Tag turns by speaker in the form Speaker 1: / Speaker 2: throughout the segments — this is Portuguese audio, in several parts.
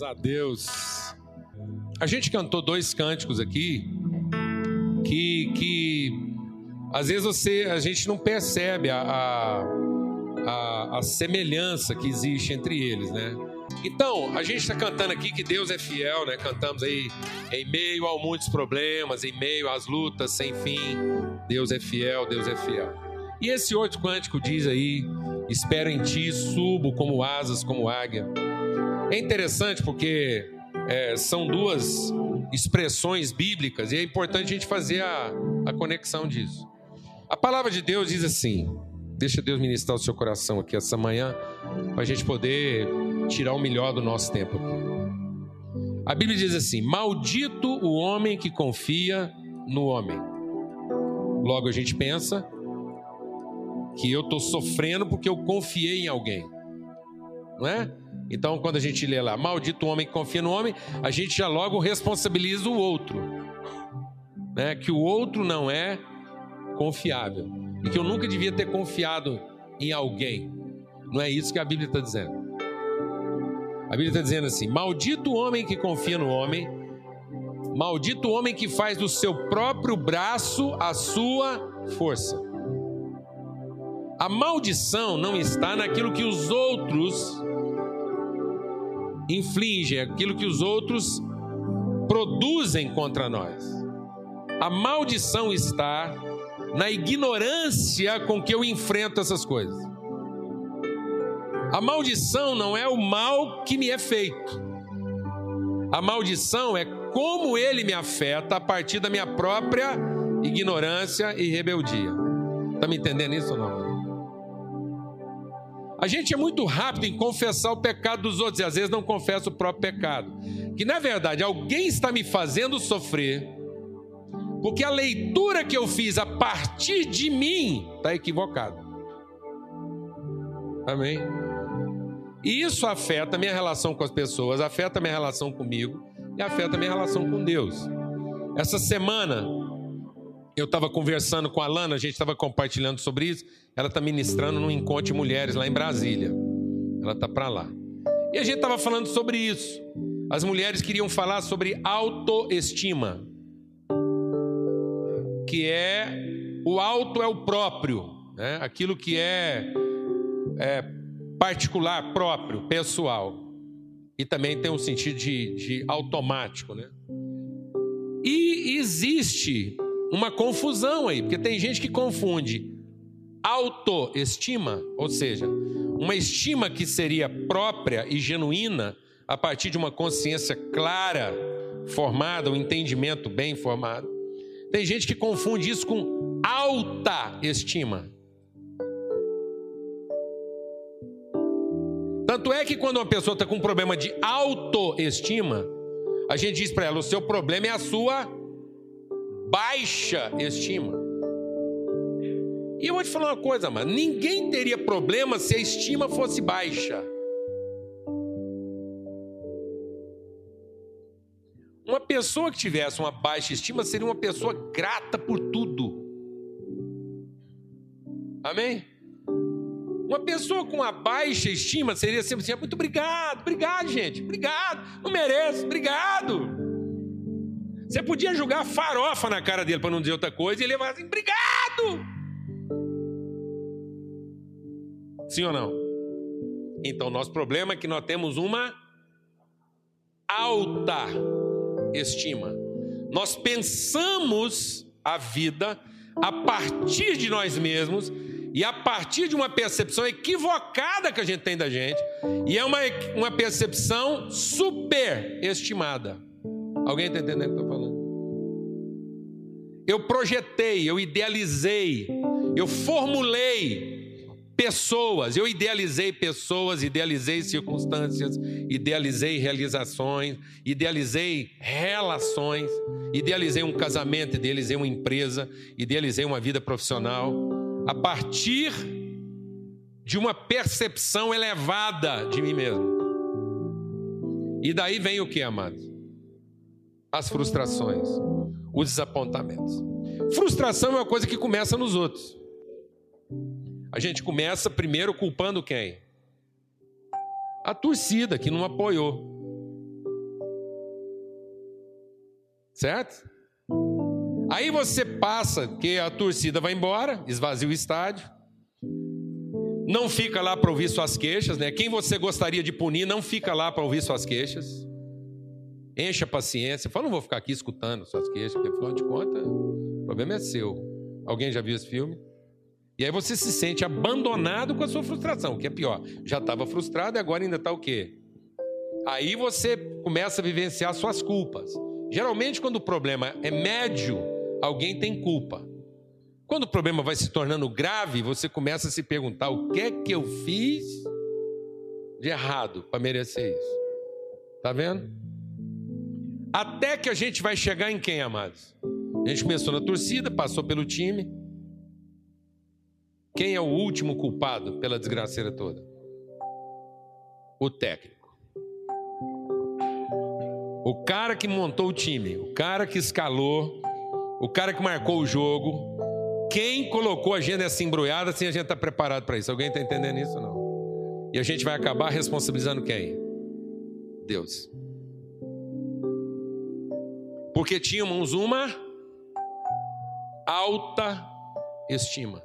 Speaker 1: Graças a Deus. A gente cantou dois cânticos aqui que, que às vezes você, a gente não percebe a, a, a, a semelhança que existe entre eles, né? Então, a gente está cantando aqui que Deus é fiel, né? Cantamos aí em meio a muitos problemas, em meio às lutas sem fim. Deus é fiel, Deus é fiel. E esse outro cântico diz aí: Espero em ti, subo como asas, como águia. É interessante porque é, são duas expressões bíblicas e é importante a gente fazer a, a conexão disso. A palavra de Deus diz assim: deixa Deus ministrar o seu coração aqui essa manhã, para a gente poder tirar o melhor do nosso tempo aqui. A Bíblia diz assim: Maldito o homem que confia no homem. Logo a gente pensa que eu estou sofrendo porque eu confiei em alguém, não é? Então, quando a gente lê lá, maldito o homem que confia no homem, a gente já logo responsabiliza o outro, né? Que o outro não é confiável e que eu nunca devia ter confiado em alguém. Não é isso que a Bíblia está dizendo. A Bíblia está dizendo assim: Maldito o homem que confia no homem, maldito o homem que faz do seu próprio braço a sua força. A maldição não está naquilo que os outros infligem, aquilo que os outros produzem contra nós. A maldição está na ignorância com que eu enfrento essas coisas. A maldição não é o mal que me é feito. A maldição é como ele me afeta a partir da minha própria ignorância e rebeldia. Está me entendendo isso ou não? A gente é muito rápido em confessar o pecado dos outros e às vezes não confessa o próprio pecado. Que na verdade alguém está me fazendo sofrer porque a leitura que eu fiz a partir de mim está equivocada. Amém? E isso afeta minha relação com as pessoas, afeta minha relação comigo e afeta minha relação com Deus. Essa semana eu estava conversando com a Lana, a gente estava compartilhando sobre isso. Ela está ministrando num encontro de mulheres lá em Brasília. Ela está para lá. E a gente estava falando sobre isso. As mulheres queriam falar sobre autoestima que é o alto é o próprio, né? aquilo que é, é particular, próprio, pessoal. E também tem um sentido de, de automático. Né? E existe uma confusão aí, porque tem gente que confunde autoestima, ou seja, uma estima que seria própria e genuína a partir de uma consciência clara, formada, um entendimento bem formado tem gente que confunde isso com alta estima. Tanto é que quando uma pessoa está com um problema de autoestima, a gente diz para ela: o seu problema é a sua baixa estima. E eu vou te falar uma coisa, mano: ninguém teria problema se a estima fosse baixa. Uma pessoa que tivesse uma baixa estima seria uma pessoa grata por tudo. Amém? Uma pessoa com uma baixa estima seria sempre assim: muito obrigado, obrigado, gente, obrigado, não mereço, obrigado. Você podia jogar farofa na cara dele para não dizer outra coisa e ele ia falar assim: obrigado. Sim ou não? Então, nosso problema é que nós temos uma alta estima. Nós pensamos a vida a partir de nós mesmos e a partir de uma percepção equivocada que a gente tem da gente, e é uma, uma percepção superestimada. Alguém está entendendo o que eu estou falando? Eu projetei, eu idealizei, eu formulei pessoas. Eu idealizei pessoas, idealizei circunstâncias, idealizei realizações, idealizei relações, idealizei um casamento, idealizei uma empresa, idealizei uma vida profissional a partir de uma percepção elevada de mim mesmo. E daí vem o que, amados? as frustrações, os desapontamentos. Frustração é uma coisa que começa nos outros. A gente começa primeiro culpando quem? A torcida que não apoiou. Certo? Aí você passa que a torcida vai embora, esvazia o estádio. Não fica lá para ouvir suas queixas, né? Quem você gostaria de punir não fica lá para ouvir suas queixas. Encha a paciência. Fala, não vou ficar aqui escutando suas queixas, porque afinal de contas, o problema é seu. Alguém já viu esse filme? E aí você se sente abandonado com a sua frustração, que é pior. Já estava frustrado e agora ainda está o quê? Aí você começa a vivenciar suas culpas. Geralmente, quando o problema é médio, alguém tem culpa. Quando o problema vai se tornando grave, você começa a se perguntar: o que é que eu fiz de errado para merecer isso? Tá vendo? Até que a gente vai chegar em quem, amados? A gente começou na torcida, passou pelo time. Quem é o último culpado pela desgraceira toda? O técnico. O cara que montou o time, o cara que escalou, o cara que marcou o jogo, quem colocou a gente nessa embrulhada sem a gente estar tá preparado para isso? Alguém está entendendo isso não? E a gente vai acabar responsabilizando quem? Deus. Porque tínhamos uma alta estima.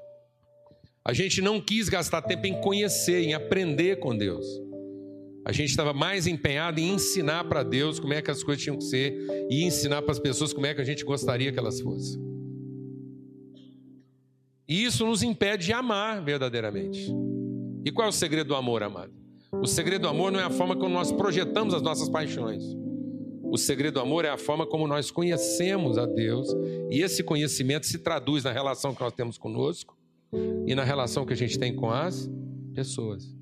Speaker 1: A gente não quis gastar tempo em conhecer, em aprender com Deus. A gente estava mais empenhado em ensinar para Deus como é que as coisas tinham que ser e ensinar para as pessoas como é que a gente gostaria que elas fossem. E isso nos impede de amar verdadeiramente. E qual é o segredo do amor, amado? O segredo do amor não é a forma como nós projetamos as nossas paixões. O segredo do amor é a forma como nós conhecemos a Deus e esse conhecimento se traduz na relação que nós temos conosco e na relação que a gente tem com as pessoas.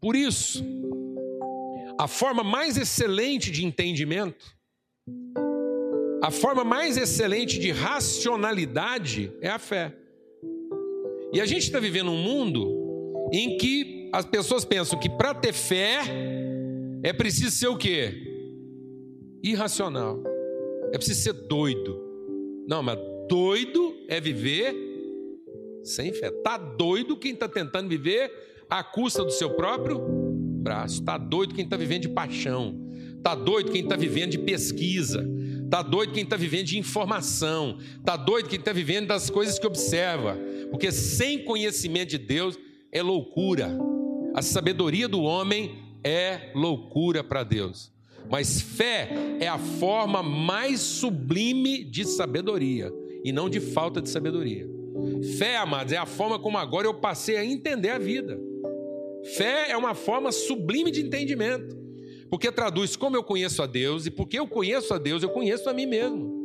Speaker 1: Por isso, a forma mais excelente de entendimento, a forma mais excelente de racionalidade é a fé. E a gente está vivendo um mundo em que as pessoas pensam que para ter fé é preciso ser o quê? Irracional. É preciso ser doido. Não, mas doido é viver sem fé. Tá doido quem está tentando viver à custa do seu próprio braço. Está doido quem está vivendo de paixão. Está doido quem está vivendo de pesquisa. Está doido quem está vivendo de informação. Está doido quem está vivendo das coisas que observa. Porque sem conhecimento de Deus é loucura. A sabedoria do homem é loucura para Deus. Mas fé é a forma mais sublime de sabedoria e não de falta de sabedoria. Fé, amados, é a forma como agora eu passei a entender a vida. Fé é uma forma sublime de entendimento, porque traduz como eu conheço a Deus e porque eu conheço a Deus, eu conheço a mim mesmo.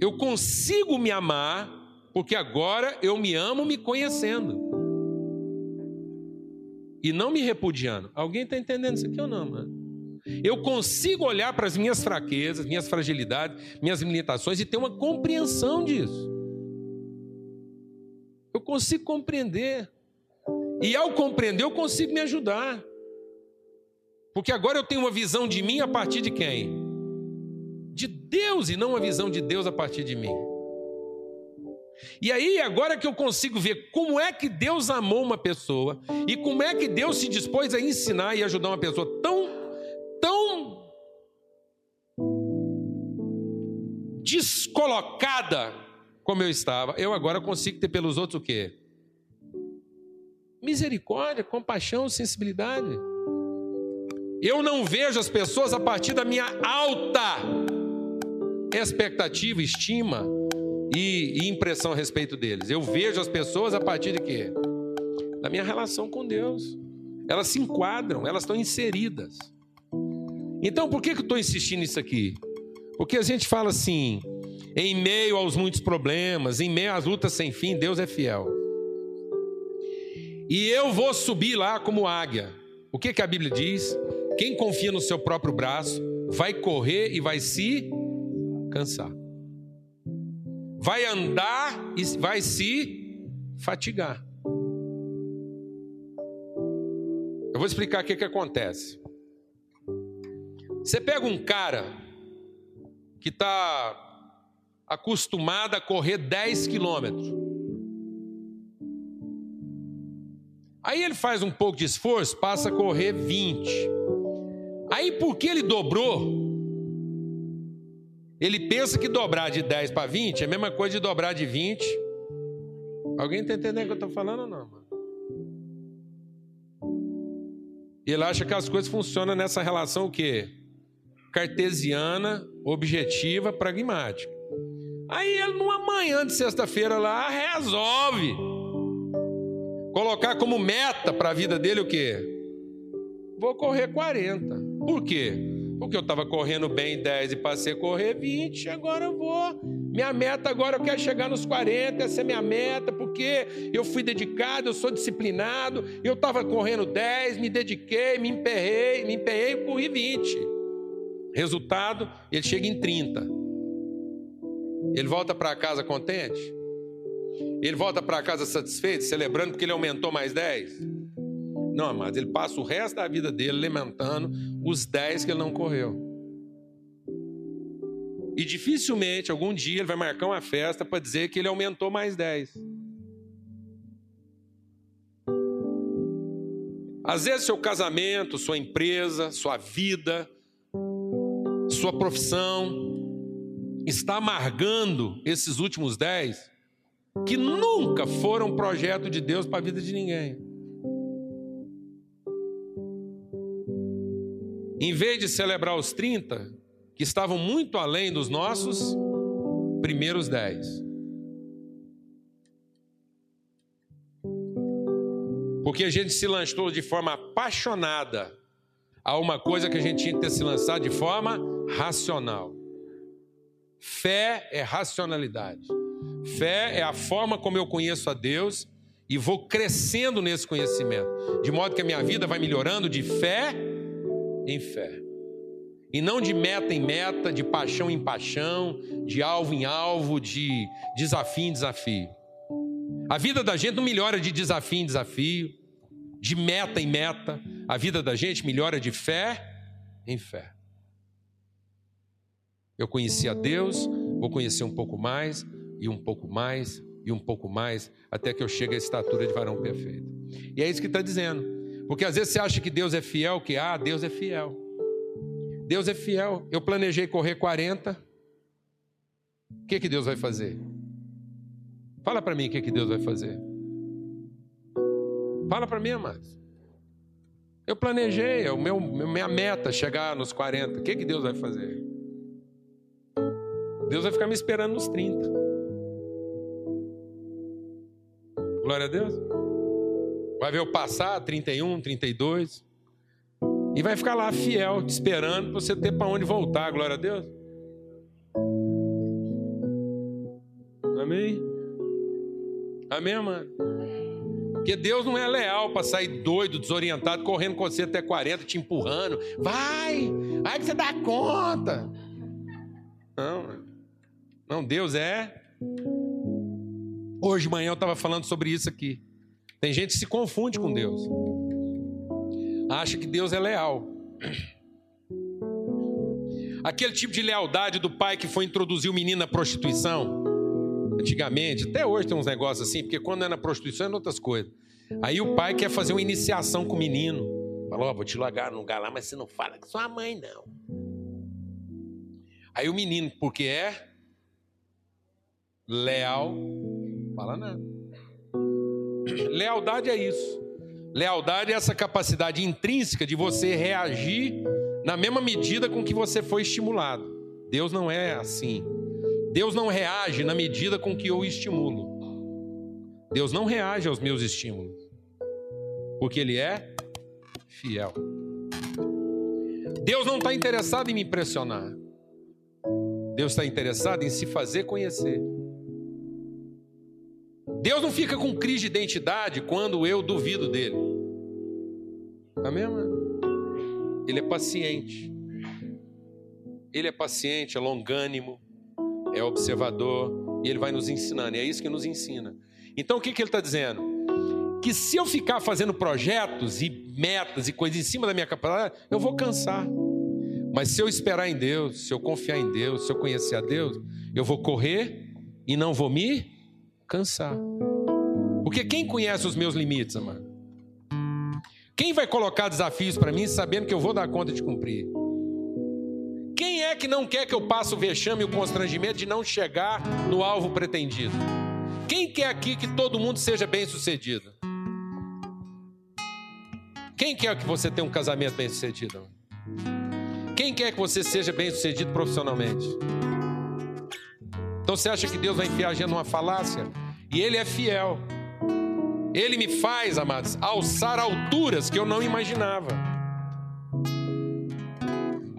Speaker 1: Eu consigo me amar porque agora eu me amo me conhecendo e não me repudiando. Alguém está entendendo isso aqui ou não, mano? Eu consigo olhar para as minhas fraquezas, minhas fragilidades, minhas limitações e ter uma compreensão disso. Eu consigo compreender. E ao compreender, eu consigo me ajudar. Porque agora eu tenho uma visão de mim a partir de quem? De Deus e não uma visão de Deus a partir de mim. E aí, agora que eu consigo ver como é que Deus amou uma pessoa e como é que Deus se dispôs a ensinar e ajudar uma pessoa tão, tão descolocada como eu estava, eu agora consigo ter pelos outros o quê? Misericórdia, compaixão, sensibilidade. Eu não vejo as pessoas a partir da minha alta expectativa, estima e, impressão a respeito deles. Eu vejo as pessoas a partir de quê? Da minha relação com Deus. Elas se enquadram, elas estão inseridas. Então, por que, que eu estou insistindo nisso aqui? Porque a gente fala assim, em meio aos muitos problemas, em meio às lutas sem fim, Deus é fiel. E eu vou subir lá como águia. O que, que a Bíblia diz? Quem confia no seu próprio braço vai correr e vai se cansar. Vai andar e vai se fatigar. Eu vou explicar o que, que acontece. Você pega um cara que está acostumado a correr 10 quilômetros. Aí ele faz um pouco de esforço, passa a correr 20. Aí porque ele dobrou, Ele pensa que dobrar de 10 para 20 é a mesma coisa de dobrar de 20. Alguém está entendendo o que eu estou falando ou não, mano? E ele acha que as coisas funcionam nessa relação o quê? Cartesiana, objetiva, pragmática. Aí ele, numa manhã de sexta-feira lá, resolve colocar como meta para a vida dele o quê? Vou correr 40. Por quê? Porque eu estava correndo bem 10 e passei a correr 20, agora eu vou. Minha meta agora eu quero chegar nos 40, essa é minha meta, porque eu fui dedicado, eu sou disciplinado, eu estava correndo 10, me dediquei, me emperrei, me emperrei e corri 20. Resultado, ele chega em 30. Ele volta para casa contente? Ele volta para casa satisfeito, celebrando porque ele aumentou mais 10? Não, amados, ele passa o resto da vida dele lamentando os 10 que ele não correu. E dificilmente, algum dia, ele vai marcar uma festa para dizer que ele aumentou mais 10. Às vezes, seu casamento, sua empresa, sua vida, sua profissão, está amargando esses últimos 10 que nunca foram projeto de Deus para a vida de ninguém. Em vez de celebrar os 30, que estavam muito além dos nossos primeiros 10. Porque a gente se lançou de forma apaixonada a uma coisa que a gente tinha que ter se lançado de forma racional. Fé é racionalidade. Fé é a forma como eu conheço a Deus e vou crescendo nesse conhecimento, de modo que a minha vida vai melhorando de fé em fé. E não de meta em meta, de paixão em paixão, de alvo em alvo, de desafio em desafio. A vida da gente não melhora de desafio em desafio, de meta em meta. A vida da gente melhora de fé em fé. Eu conheci a Deus, vou conhecer um pouco mais, e um pouco mais, e um pouco mais, até que eu chegue à estatura de varão perfeito. E é isso que está dizendo. Porque às vezes você acha que Deus é fiel, que ah, Deus é fiel. Deus é fiel. Eu planejei correr 40. O que, que Deus vai fazer? Fala para mim o que, que Deus vai fazer. Fala para mim, amados. Eu planejei, é o meu, minha meta chegar nos 40. O que, que Deus vai fazer? Deus vai ficar me esperando nos 30. Glória a Deus. Vai ver eu passar 31, 32. E vai ficar lá fiel, te esperando para você ter para onde voltar, glória a Deus. Amém? Amém, mano? Porque Deus não é leal para sair doido, desorientado, correndo com você até 40, te empurrando. Vai, vai que você dá conta. Não, não, Deus é. Hoje de manhã eu estava falando sobre isso aqui. Tem gente que se confunde com Deus. Acha que Deus é leal. Aquele tipo de lealdade do pai que foi introduzir o menino na prostituição. Antigamente, até hoje tem uns negócios assim, porque quando é na prostituição é outras coisas. Aí o pai quer fazer uma iniciação com o menino. Falou, oh, vou te largar no lugar lá, mas você não fala com sua mãe, não. Aí o menino, porque é leal, fala nada. Lealdade é isso. Lealdade é essa capacidade intrínseca de você reagir na mesma medida com que você foi estimulado. Deus não é assim. Deus não reage na medida com que eu o estimulo. Deus não reage aos meus estímulos. Porque Ele é fiel. Deus não está interessado em me impressionar. Deus está interessado em se fazer conhecer. Deus não fica com crise de identidade quando eu duvido dele. Amém, mano? Ele é paciente. Ele é paciente, é longânimo, é observador e ele vai nos ensinando. E é isso que nos ensina. Então o que, que ele está dizendo? Que se eu ficar fazendo projetos e metas e coisas em cima da minha capacidade, eu vou cansar. Mas se eu esperar em Deus, se eu confiar em Deus, se eu conhecer a Deus, eu vou correr e não vou me cansar. Porque quem conhece os meus limites, amado? Quem vai colocar desafios para mim sabendo que eu vou dar conta de cumprir? É que não quer que eu passe o vexame e o constrangimento de não chegar no alvo pretendido? Quem quer aqui que todo mundo seja bem sucedido? Quem quer que você tenha um casamento bem sucedido? Quem quer que você seja bem sucedido profissionalmente? Então você acha que Deus vai enfiar a gente numa falácia? E Ele é fiel. Ele me faz, amados, alçar alturas que eu não imaginava.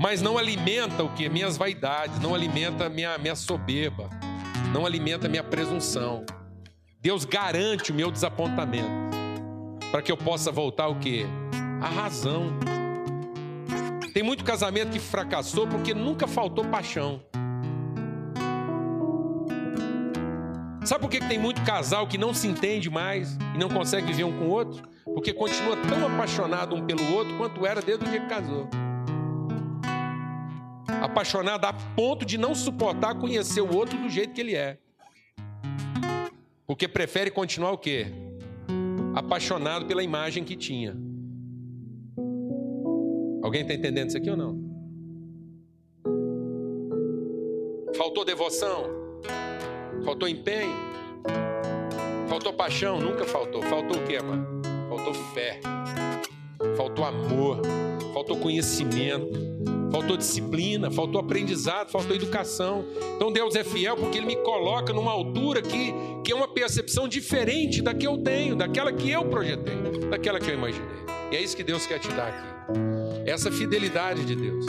Speaker 1: Mas não alimenta o que? Minhas vaidades, não alimenta minha, minha soberba, não alimenta minha presunção. Deus garante o meu desapontamento, para que eu possa voltar o que? A razão. Tem muito casamento que fracassou porque nunca faltou paixão. Sabe por que tem muito casal que não se entende mais e não consegue viver um com o outro? Porque continua tão apaixonado um pelo outro quanto era desde o dia que casou. Apaixonado a ponto de não suportar conhecer o outro do jeito que ele é. Porque prefere continuar o quê? Apaixonado pela imagem que tinha. Alguém está entendendo isso aqui ou não? Faltou devoção? Faltou empenho? Faltou paixão? Nunca faltou. Faltou o que, mano? Faltou fé. Faltou amor. Faltou conhecimento. Faltou disciplina. Faltou aprendizado. Faltou educação. Então Deus é fiel porque Ele me coloca numa altura que, que é uma percepção diferente da que eu tenho, daquela que eu projetei, daquela que eu imaginei. E é isso que Deus quer te dar aqui. Essa fidelidade de Deus.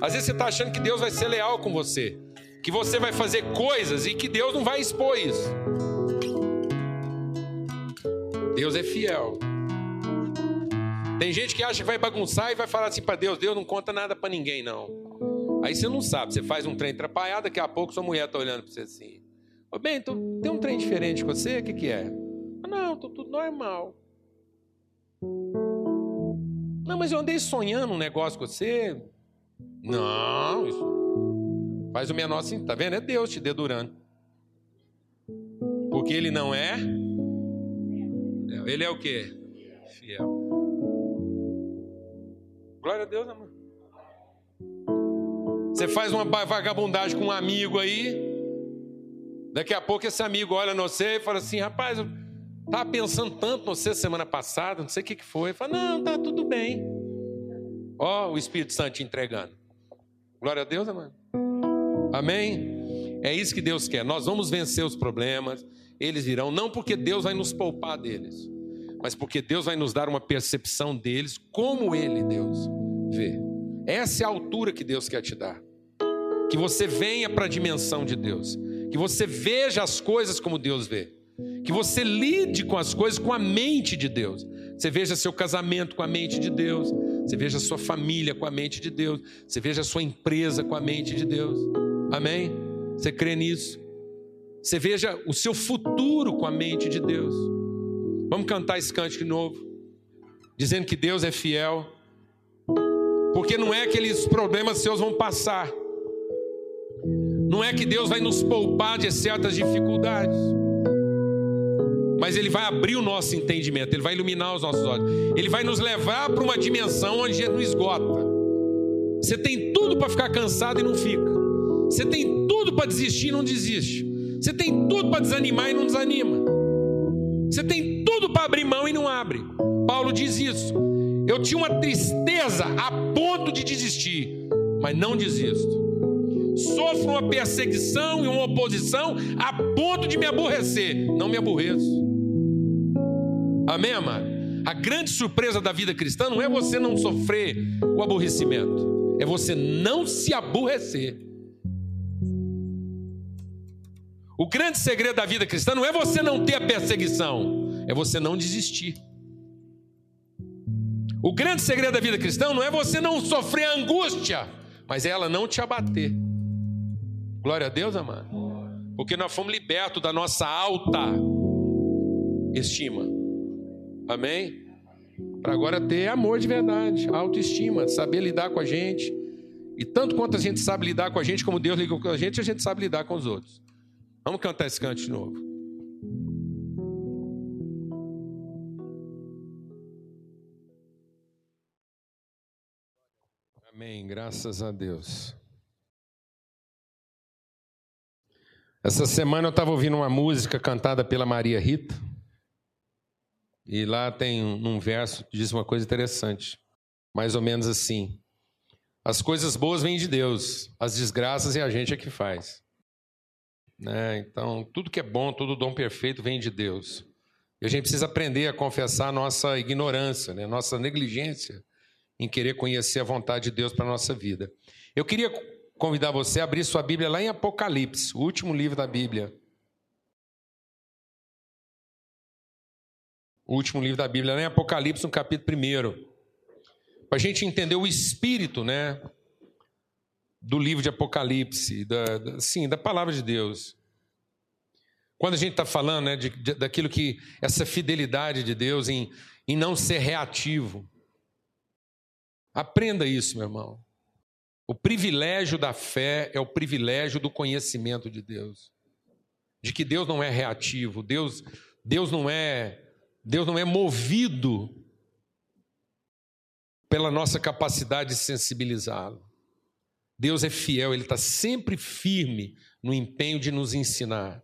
Speaker 1: Às vezes você está achando que Deus vai ser leal com você que você vai fazer coisas e que Deus não vai expor isso. Deus é fiel. Tem gente que acha que vai bagunçar e vai falar assim para Deus: Deus não conta nada para ninguém, não. Aí você não sabe, você faz um trem atrapalhado, daqui a pouco sua mulher está olhando para você assim: Ô bem, então, tem um trem diferente com você? O que, que é? Não, tô tudo normal. Não, mas eu andei sonhando um negócio com você. Não, isso Faz o menor assim, tá vendo? É Deus te dedurando. Porque ele não é. Ele é o que? Glória a Deus, amor. Você faz uma vagabundagem com um amigo aí. Daqui a pouco esse amigo olha no você e fala assim: rapaz, eu estava pensando tanto no você semana passada, não sei o que, que foi. Fala, não, tá tudo bem. Ó, o Espírito Santo te entregando. Glória a Deus, amor. Amém? É isso que Deus quer. Nós vamos vencer os problemas, eles virão, não porque Deus vai nos poupar deles, mas porque Deus vai nos dar uma percepção deles, como Ele, Deus, vê. Essa é a altura que Deus quer te dar. Que você venha para a dimensão de Deus, que você veja as coisas como Deus vê, que você lide com as coisas com a mente de Deus. Você veja seu casamento com a mente de Deus, você veja sua família com a mente de Deus, você veja sua empresa com a mente de Deus. Amém? Você crê nisso? Você veja o seu futuro com a mente de Deus. Vamos cantar esse cântico de novo, dizendo que Deus é fiel, porque não é que aqueles problemas seus vão passar, não é que Deus vai nos poupar de certas dificuldades, mas Ele vai abrir o nosso entendimento, Ele vai iluminar os nossos olhos, Ele vai nos levar para uma dimensão onde a não esgota. Você tem tudo para ficar cansado e não fica. Você tem tudo para desistir e não desiste. Você tem tudo para desanimar e não desanima. Você tem tudo para abrir mão e não abre. Paulo diz isso. Eu tinha uma tristeza a ponto de desistir, mas não desisto. Sofro uma perseguição e uma oposição a ponto de me aborrecer, não me aborreço. Amém, amado? A grande surpresa da vida cristã não é você não sofrer o aborrecimento, é você não se aborrecer. O grande segredo da vida cristã não é você não ter a perseguição, é você não desistir. O grande segredo da vida cristã não é você não sofrer angústia, mas é ela não te abater. Glória a Deus, amado. Porque nós fomos libertos da nossa alta estima. Amém? Para agora ter amor de verdade, autoestima, saber lidar com a gente. E tanto quanto a gente sabe lidar com a gente, como Deus liga com a gente, a gente sabe lidar com os outros. Vamos cantar esse canto de novo. Amém. Graças a Deus. Essa semana eu estava ouvindo uma música cantada pela Maria Rita. E lá tem um verso que diz uma coisa interessante. Mais ou menos assim: As coisas boas vêm de Deus, as desgraças é a gente é que faz. Né? Então, tudo que é bom, todo dom perfeito vem de Deus. E a gente precisa aprender a confessar a nossa ignorância, né? nossa negligência em querer conhecer a vontade de Deus para a nossa vida. Eu queria convidar você a abrir sua Bíblia lá em Apocalipse, o último livro da Bíblia. O último livro da Bíblia, lá em Apocalipse, no capítulo 1. Para a gente entender o espírito, né? Do livro de Apocalipse, da, da, sim, da palavra de Deus. Quando a gente está falando né, de, de, daquilo que, essa fidelidade de Deus em, em não ser reativo. Aprenda isso, meu irmão. O privilégio da fé é o privilégio do conhecimento de Deus. De que Deus não é reativo, Deus, Deus não é Deus não é movido pela nossa capacidade de sensibilizá-lo. Deus é fiel, ele está sempre firme no empenho de nos ensinar.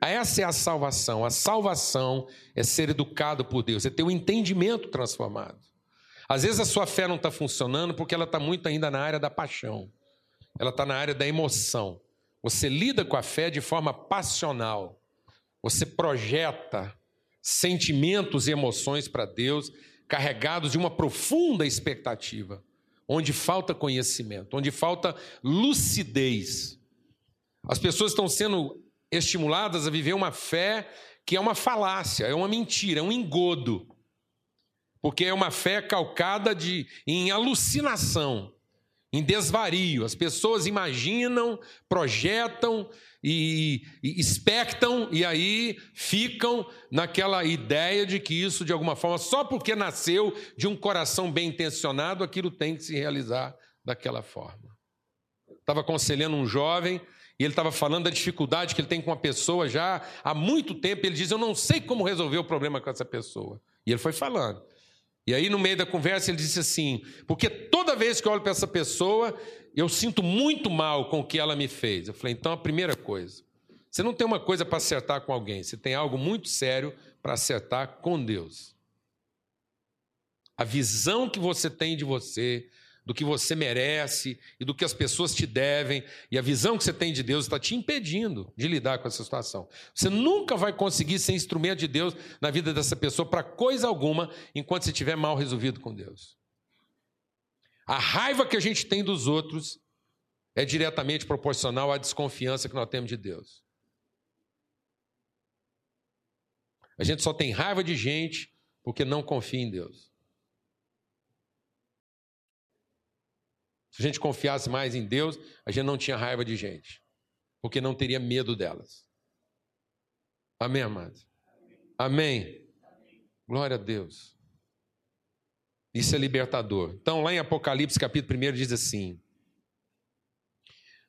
Speaker 1: Essa é a salvação. A salvação é ser educado por Deus, é ter o um entendimento transformado. Às vezes a sua fé não está funcionando porque ela está muito ainda na área da paixão, ela está na área da emoção. Você lida com a fé de forma passional, você projeta sentimentos e emoções para Deus carregados de uma profunda expectativa, onde falta conhecimento, onde falta lucidez. As pessoas estão sendo estimuladas a viver uma fé que é uma falácia, é uma mentira, é um engodo. Porque é uma fé calcada de, em alucinação, em desvario. As pessoas imaginam, projetam e, e expectam e aí ficam naquela ideia de que isso, de alguma forma, só porque nasceu de um coração bem intencionado, aquilo tem que se realizar daquela forma. Estava aconselhando um jovem e ele estava falando da dificuldade que ele tem com uma pessoa já há muito tempo. Ele diz: Eu não sei como resolver o problema com essa pessoa. E ele foi falando. E aí, no meio da conversa, ele disse assim: Porque toda vez que eu olho para essa pessoa, eu sinto muito mal com o que ela me fez. Eu falei: Então, a primeira coisa, você não tem uma coisa para acertar com alguém, você tem algo muito sério para acertar com Deus. A visão que você tem de você, do que você merece e do que as pessoas te devem, e a visão que você tem de Deus está te impedindo de lidar com essa situação. Você nunca vai conseguir ser instrumento de Deus na vida dessa pessoa para coisa alguma enquanto você estiver mal resolvido com Deus. A raiva que a gente tem dos outros é diretamente proporcional à desconfiança que nós temos de Deus. A gente só tem raiva de gente porque não confia em Deus. Se a gente confiasse mais em Deus, a gente não tinha raiva de gente, porque não teria medo delas. Amém, amados? Amém. Glória a Deus. Isso é libertador. Então, lá em Apocalipse, capítulo 1, diz assim: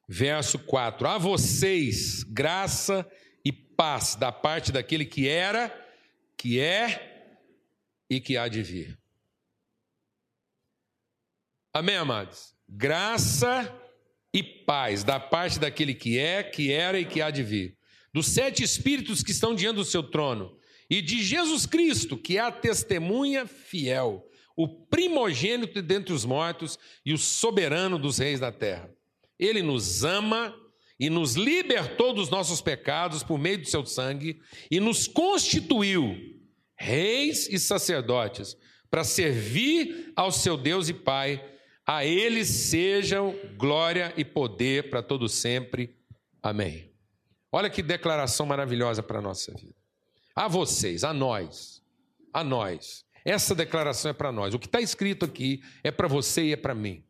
Speaker 1: verso 4: A vocês graça e paz da parte daquele que era, que é e que há de vir. Amém, amados? Graça e paz da parte daquele que é, que era e que há de vir, dos sete espíritos que estão diante do seu trono, e de Jesus Cristo, que é a testemunha fiel, o primogênito dentre os mortos e o soberano dos reis da terra. Ele nos ama e nos libertou dos nossos pecados por meio do seu sangue e nos constituiu reis e sacerdotes para servir ao seu Deus e Pai a ele sejam glória e poder para todo sempre. Amém. Olha que declaração maravilhosa para a nossa vida. A vocês, a nós, a nós. Essa declaração é para nós. O que está escrito aqui é para você e é para mim.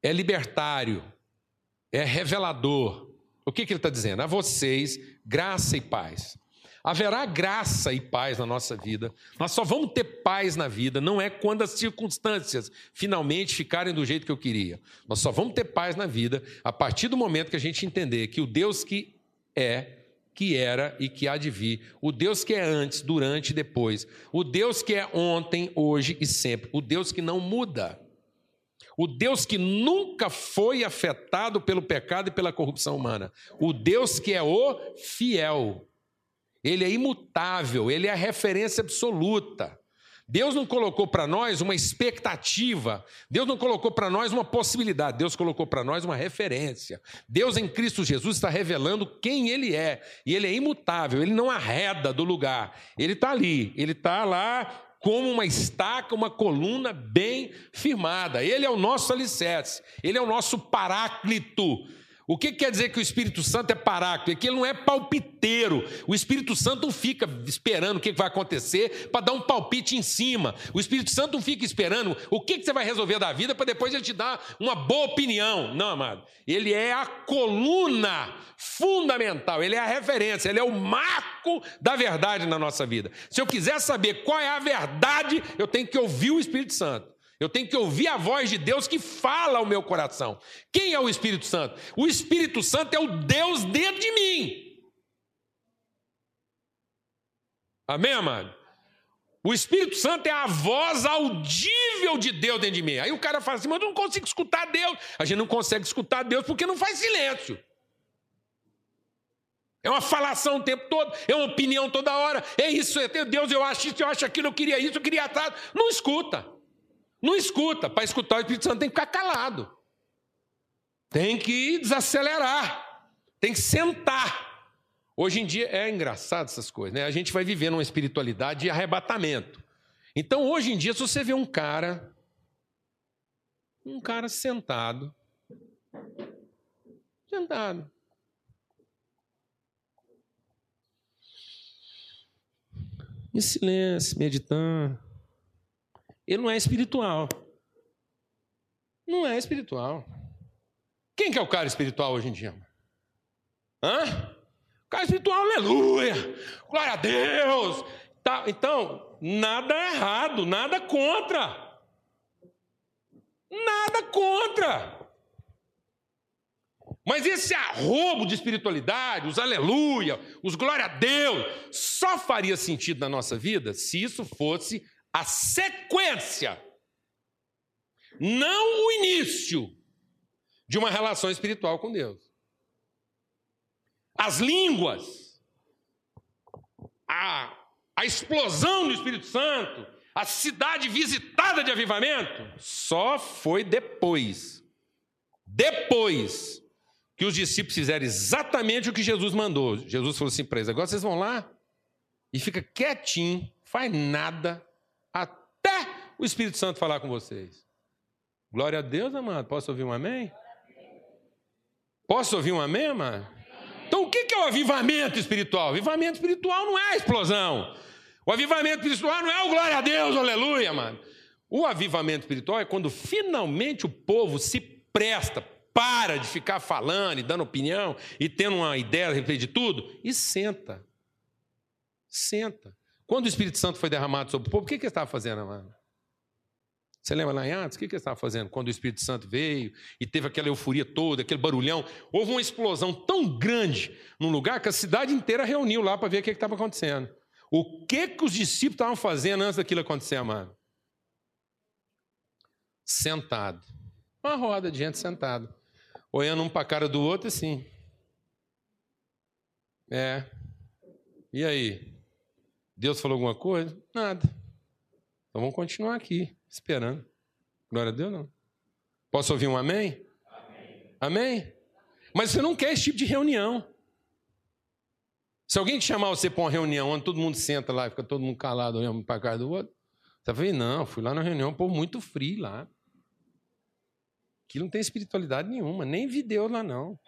Speaker 1: É libertário, é revelador. O que, que ele está dizendo? A vocês, graça e paz haverá graça e paz na nossa vida. Nós só vamos ter paz na vida, não é quando as circunstâncias finalmente ficarem do jeito que eu queria. Nós só vamos ter paz na vida a partir do momento que a gente entender que o Deus que é, que era e que há de vir, o Deus que é antes, durante e depois, o Deus que é ontem, hoje e sempre, o Deus que não muda. O Deus que nunca foi afetado pelo pecado e pela corrupção humana. O Deus que é o fiel. Ele é imutável, ele é a referência absoluta. Deus não colocou para nós uma expectativa, Deus não colocou para nós uma possibilidade, Deus colocou para nós uma referência. Deus em Cristo Jesus está revelando quem Ele é, e Ele é imutável, Ele não arreda do lugar, Ele está ali, Ele está lá como uma estaca, uma coluna bem firmada. Ele é o nosso alicerce, Ele é o nosso paráclito. O que quer dizer que o Espírito Santo é paráclito? É que ele não é palpiteiro. O Espírito Santo não fica esperando o que vai acontecer para dar um palpite em cima. O Espírito Santo não fica esperando o que você vai resolver da vida para depois ele te dar uma boa opinião. Não, amado. Ele é a coluna fundamental, ele é a referência, ele é o marco da verdade na nossa vida. Se eu quiser saber qual é a verdade, eu tenho que ouvir o Espírito Santo. Eu tenho que ouvir a voz de Deus que fala ao meu coração. Quem é o Espírito Santo? O Espírito Santo é o Deus dentro de mim. Amém, amado? O Espírito Santo é a voz audível de Deus dentro de mim. Aí o cara fala assim, mas eu não consigo escutar Deus. A gente não consegue escutar Deus porque não faz silêncio. É uma falação o tempo todo, é uma opinião toda hora. É isso, é Deus, eu acho isso, eu acho aquilo, eu queria isso, eu queria atrás. Não escuta. Não escuta. Para escutar o Espírito Santo tem que ficar calado. Tem que desacelerar. Tem que sentar. Hoje em dia é engraçado essas coisas, né? A gente vai vivendo uma espiritualidade de arrebatamento. Então, hoje em dia, se você vê um cara, um cara sentado, sentado, em silêncio, meditando, ele não é espiritual. Não é espiritual. Quem que é o cara espiritual hoje em dia? Hã? O cara espiritual, aleluia! Glória a Deus! Tá, então, nada errado, nada contra. Nada contra. Mas esse arrobo de espiritualidade, os aleluia, os glória a Deus, só faria sentido na nossa vida se isso fosse a sequência, não o início de uma relação espiritual com Deus. As línguas, a, a explosão do Espírito Santo, a cidade visitada de avivamento, só foi depois. Depois que os discípulos fizeram exatamente o que Jesus mandou. Jesus falou assim para eles: agora vocês vão lá e fica quietinho, faz nada, o Espírito Santo falar com vocês. Glória a Deus, amado. Posso ouvir um amém? Posso ouvir um amém, amado? Então, o que é o avivamento espiritual? O avivamento espiritual não é a explosão. O avivamento espiritual não é o glória a Deus, aleluia, mano. O avivamento espiritual é quando finalmente o povo se presta, para de ficar falando e dando opinião e tendo uma ideia a respeito de tudo e senta. Senta. Quando o Espírito Santo foi derramado sobre o povo, o que, que ele estava fazendo, amado? Você lembra lá em Atos? O que, que ele estava fazendo quando o Espírito Santo veio e teve aquela euforia toda, aquele barulhão? Houve uma explosão tão grande num lugar que a cidade inteira reuniu lá para ver o que estava acontecendo. O que, que os discípulos estavam fazendo antes daquilo acontecer, amado? Sentado. Uma roda de gente sentada. Olhando um para a cara do outro assim. É. E aí? Deus falou alguma coisa? Nada. Então vamos continuar aqui, esperando. Glória a Deus, não. Posso ouvir um amém? Amém? amém? Mas você não quer esse tipo de reunião. Se alguém te chamar você para uma reunião onde todo mundo senta lá e fica todo mundo calado olhando para a cara do outro, você vai não, fui lá na reunião, povo muito frio lá. Aquilo não tem espiritualidade nenhuma, nem vi Deus lá não.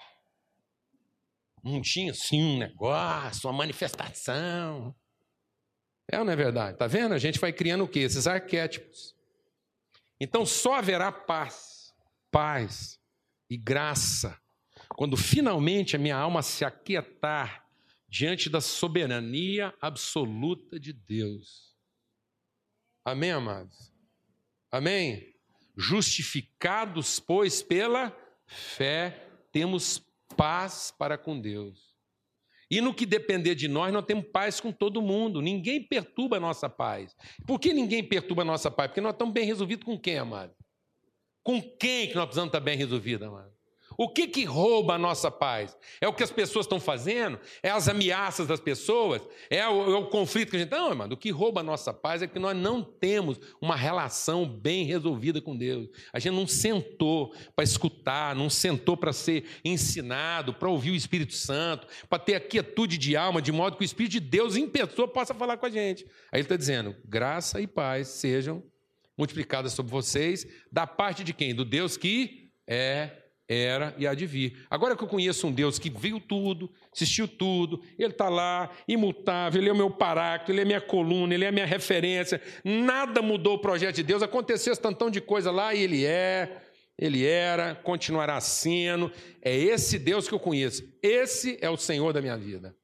Speaker 1: Não tinha assim um negócio, uma manifestação. É ou não é verdade? Está vendo? A gente vai criando o quê? Esses arquétipos. Então só haverá paz, paz e graça quando finalmente a minha alma se aquietar diante da soberania absoluta de Deus. Amém, amados? Amém? Justificados, pois, pela fé, temos paz para com Deus. E no que depender de nós, nós temos paz com todo mundo. Ninguém perturba a nossa paz. Por que ninguém perturba a nossa paz? Porque nós estamos bem resolvidos com quem, amado? Com quem que nós precisamos estar bem resolvidos, amado? O que que rouba a nossa paz? É o que as pessoas estão fazendo? É as ameaças das pessoas? É o, é o conflito que a gente... Não, irmão, o que rouba a nossa paz é que nós não temos uma relação bem resolvida com Deus. A gente não sentou para escutar, não sentou para ser ensinado, para ouvir o Espírito Santo, para ter a quietude de alma, de modo que o Espírito de Deus em pessoa possa falar com a gente. Aí ele está dizendo, graça e paz sejam multiplicadas sobre vocês, da parte de quem? Do Deus que é era e há de vir. Agora que eu conheço um Deus que viu tudo, assistiu tudo, Ele está lá, imutável, Ele é o meu paráclito, Ele é minha coluna, Ele é minha referência, nada mudou o projeto de Deus, aconteceu esse tantão de coisa lá e Ele é, Ele era, continuará sendo, é esse Deus que eu conheço, esse é o Senhor da minha vida.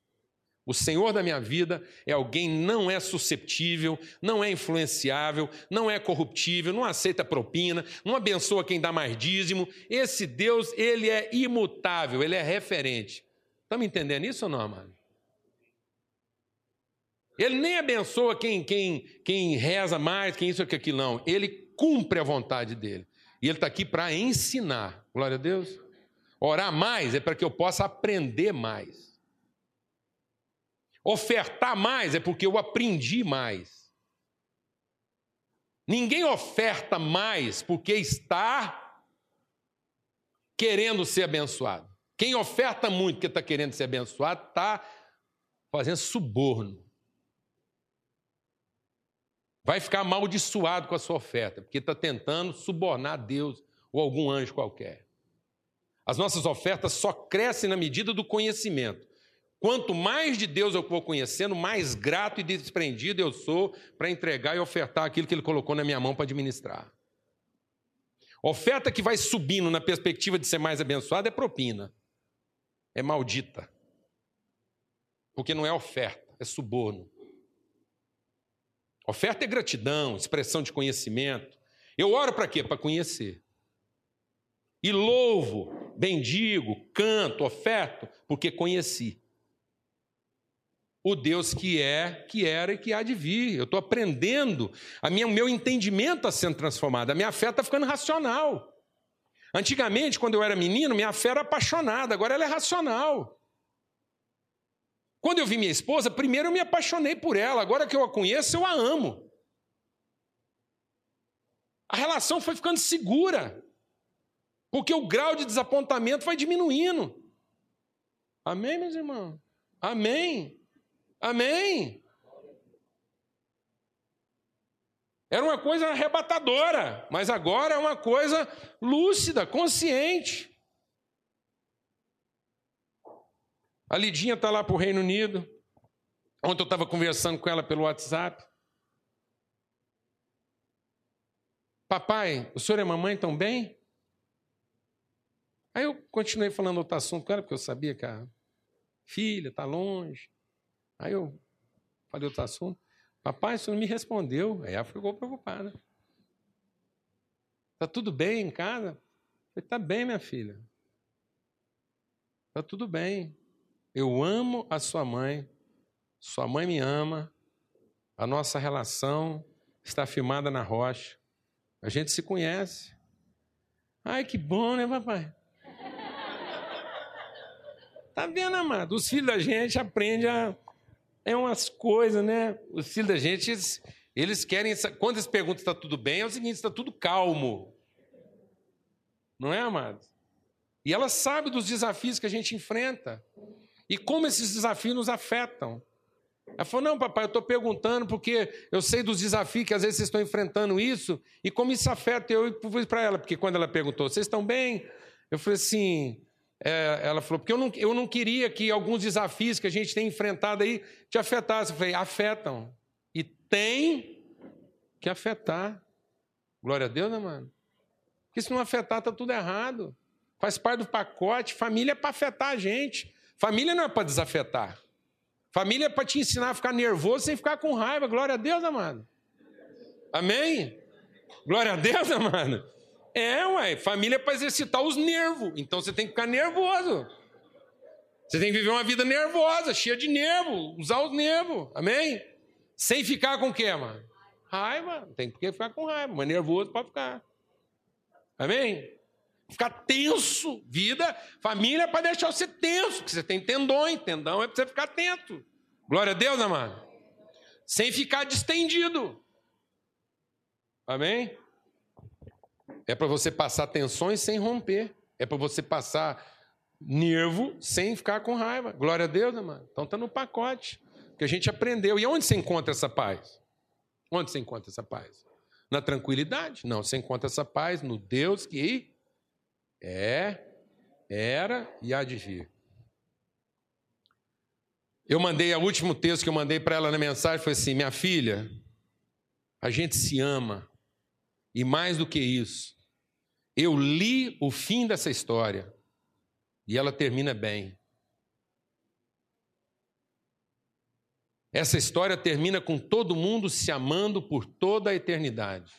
Speaker 1: O Senhor da minha vida é alguém não é susceptível, não é influenciável, não é corruptível, não aceita propina, não abençoa quem dá mais dízimo. Esse Deus, ele é imutável, ele é referente. Estamos entendendo isso ou não, amado? Ele nem abençoa quem, quem, quem reza mais, quem isso ou aquilo, não. Ele cumpre a vontade dele. E ele está aqui para ensinar. Glória a Deus. Orar mais é para que eu possa aprender mais. Ofertar mais é porque eu aprendi mais. Ninguém oferta mais porque está querendo ser abençoado. Quem oferta muito porque está querendo ser abençoado está fazendo suborno. Vai ficar amaldiçoado com a sua oferta, porque está tentando subornar Deus ou algum anjo qualquer. As nossas ofertas só crescem na medida do conhecimento. Quanto mais de Deus eu vou conhecendo, mais grato e desprendido eu sou para entregar e ofertar aquilo que Ele colocou na minha mão para administrar. Oferta que vai subindo na perspectiva de ser mais abençoada é propina. É maldita. Porque não é oferta, é suborno. Oferta é gratidão, expressão de conhecimento. Eu oro para quê? Para conhecer. E louvo, bendigo, canto, oferto, porque conheci o Deus que é, que era e que há de vir. Eu estou aprendendo, a minha, o meu entendimento está sendo transformado, a minha fé está ficando racional. Antigamente, quando eu era menino, minha fé era apaixonada, agora ela é racional. Quando eu vi minha esposa, primeiro eu me apaixonei por ela, agora que eu a conheço, eu a amo. A relação foi ficando segura, porque o grau de desapontamento vai diminuindo. Amém, meus irmãos? Amém. Amém. Era uma coisa arrebatadora, mas agora é uma coisa lúcida, consciente. A Lidinha está lá para o Reino Unido. Ontem eu estava conversando com ela pelo WhatsApp. Papai, o senhor e a mamãe estão bem? Aí eu continuei falando outro assunto com ela, porque eu sabia que a filha está longe. Aí eu falei outro assunto. Papai, isso não me respondeu. Aí ela ficou preocupada. Está tudo bem em casa? Está bem, minha filha. Está tudo bem. Eu amo a sua mãe. Sua mãe me ama. A nossa relação está firmada na rocha. A gente se conhece. Ai, que bom, né, papai? Tá vendo, amado? Os filhos da gente aprendem a é umas coisas, né? Os filhos da gente, eles, eles querem. Quando eles perguntam se está tudo bem, é o seguinte: está tudo calmo. Não é, amados? E ela sabe dos desafios que a gente enfrenta e como esses desafios nos afetam. Ela falou: Não, papai, eu estou perguntando porque eu sei dos desafios que às vezes vocês estão enfrentando isso e como isso afeta. Eu fui para ela, porque quando ela perguntou: Vocês estão bem? Eu falei assim: é, ela falou, porque eu não, eu não queria que alguns desafios que a gente tem enfrentado aí te afetassem. Eu falei, afetam. E tem que afetar. Glória a Deus, né, mano? Porque se não afetar, está tudo errado. Faz parte do pacote. Família é para afetar a gente. Família não é para desafetar. Família é para te ensinar a ficar nervoso sem ficar com raiva. Glória a Deus, amado. Amém? Glória a Deus, amado. É, ué, família é para exercitar os nervos. Então você tem que ficar nervoso. Você tem que viver uma vida nervosa, cheia de nervo, usar os nervos. Amém? Sem ficar com o quê, mano? Raiva. Tem que ficar com raiva, mas nervoso pode ficar. Amém? Ficar tenso, vida, família é para deixar você tenso, porque você tem tendões, tendão é para você ficar atento. Glória a Deus, amado. Sem ficar distendido. Amém? É para você passar tensões sem romper. É para você passar nervo sem ficar com raiva. Glória a Deus, amado. Então está no pacote que a gente aprendeu. E onde você encontra essa paz? Onde você encontra essa paz? Na tranquilidade? Não, você encontra essa paz no Deus que é, era e há de vir. Eu mandei, o último texto que eu mandei para ela na mensagem foi assim: minha filha, a gente se ama, e mais do que isso, eu li o fim dessa história, e ela termina bem. Essa história termina com todo mundo se amando por toda a eternidade.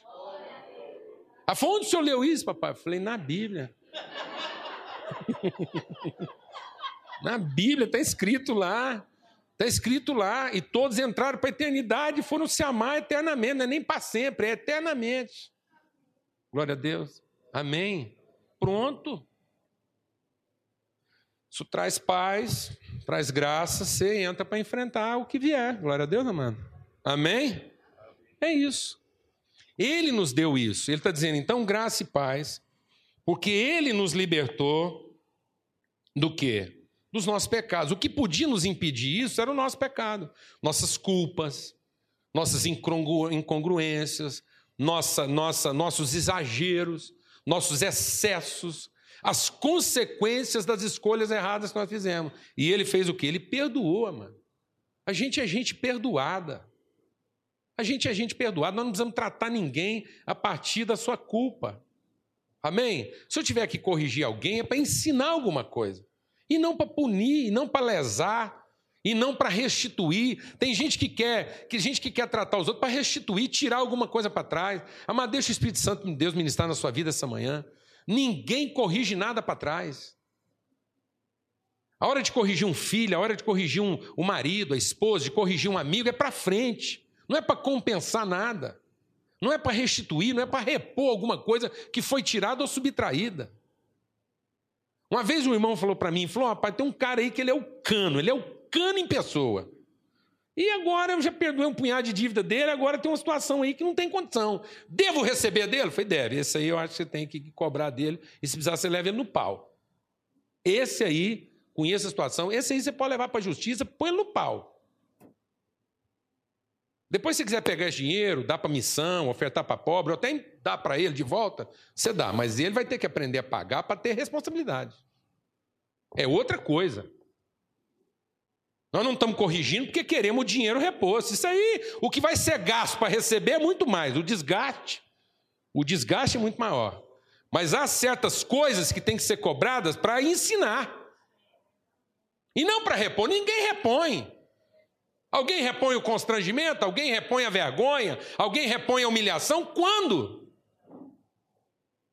Speaker 1: A onde o senhor leu isso, papai? Eu falei, na Bíblia. na Bíblia, está escrito lá. Está escrito lá. E todos entraram para a eternidade e foram se amar eternamente. Não é nem para sempre, é eternamente. Glória a Deus. Amém. Pronto. Isso traz paz, traz graça, você entra para enfrentar o que vier. Glória a Deus, amado. Amém? É isso. Ele nos deu isso. Ele está dizendo, então, graça e paz, porque ele nos libertou do quê? Dos nossos pecados. O que podia nos impedir isso era o nosso pecado, nossas culpas, nossas incongruências, nossa, nossa, nossos exageros, nossos excessos, as consequências das escolhas erradas que nós fizemos. E ele fez o que? Ele perdoou, mano. A gente é gente perdoada. A gente é gente perdoada. Nós não precisamos tratar ninguém a partir da sua culpa. Amém? Se eu tiver que corrigir alguém, é para ensinar alguma coisa. E não para punir, e não para lesar, e não para restituir. Tem gente que quer, que gente que quer tratar os outros para restituir, tirar alguma coisa para trás. Amado, deixa o Espírito Santo de Deus ministrar na sua vida essa manhã. Ninguém corrige nada para trás. A hora de corrigir um filho, a hora de corrigir um, o marido, a esposa, de corrigir um amigo, é para frente. Não é para compensar nada. Não é para restituir, não é para repor alguma coisa que foi tirada ou subtraída. Uma vez um irmão falou para mim, falou, rapaz, tem um cara aí que ele é o cano, ele é o cano em pessoa. E agora eu já perdoei um punhado de dívida dele, agora tem uma situação aí que não tem condição. Devo receber dele? Foi, deve. Esse aí eu acho que você tem que cobrar dele, e se precisar, você leva ele no pau. Esse aí, conheça a situação, esse aí você pode levar para a justiça, põe ele no pau. Depois, se quiser pegar esse dinheiro, dar para missão, ofertar para pobre, ou até dar para ele de volta, você dá, mas ele vai ter que aprender a pagar para ter responsabilidade. É outra coisa. Nós não estamos corrigindo porque queremos o dinheiro reposto. Isso aí, o que vai ser gasto para receber é muito mais. O desgaste, o desgaste é muito maior. Mas há certas coisas que têm que ser cobradas para ensinar. E não para repor. Ninguém repõe. Alguém repõe o constrangimento? Alguém repõe a vergonha? Alguém repõe a humilhação? Quando?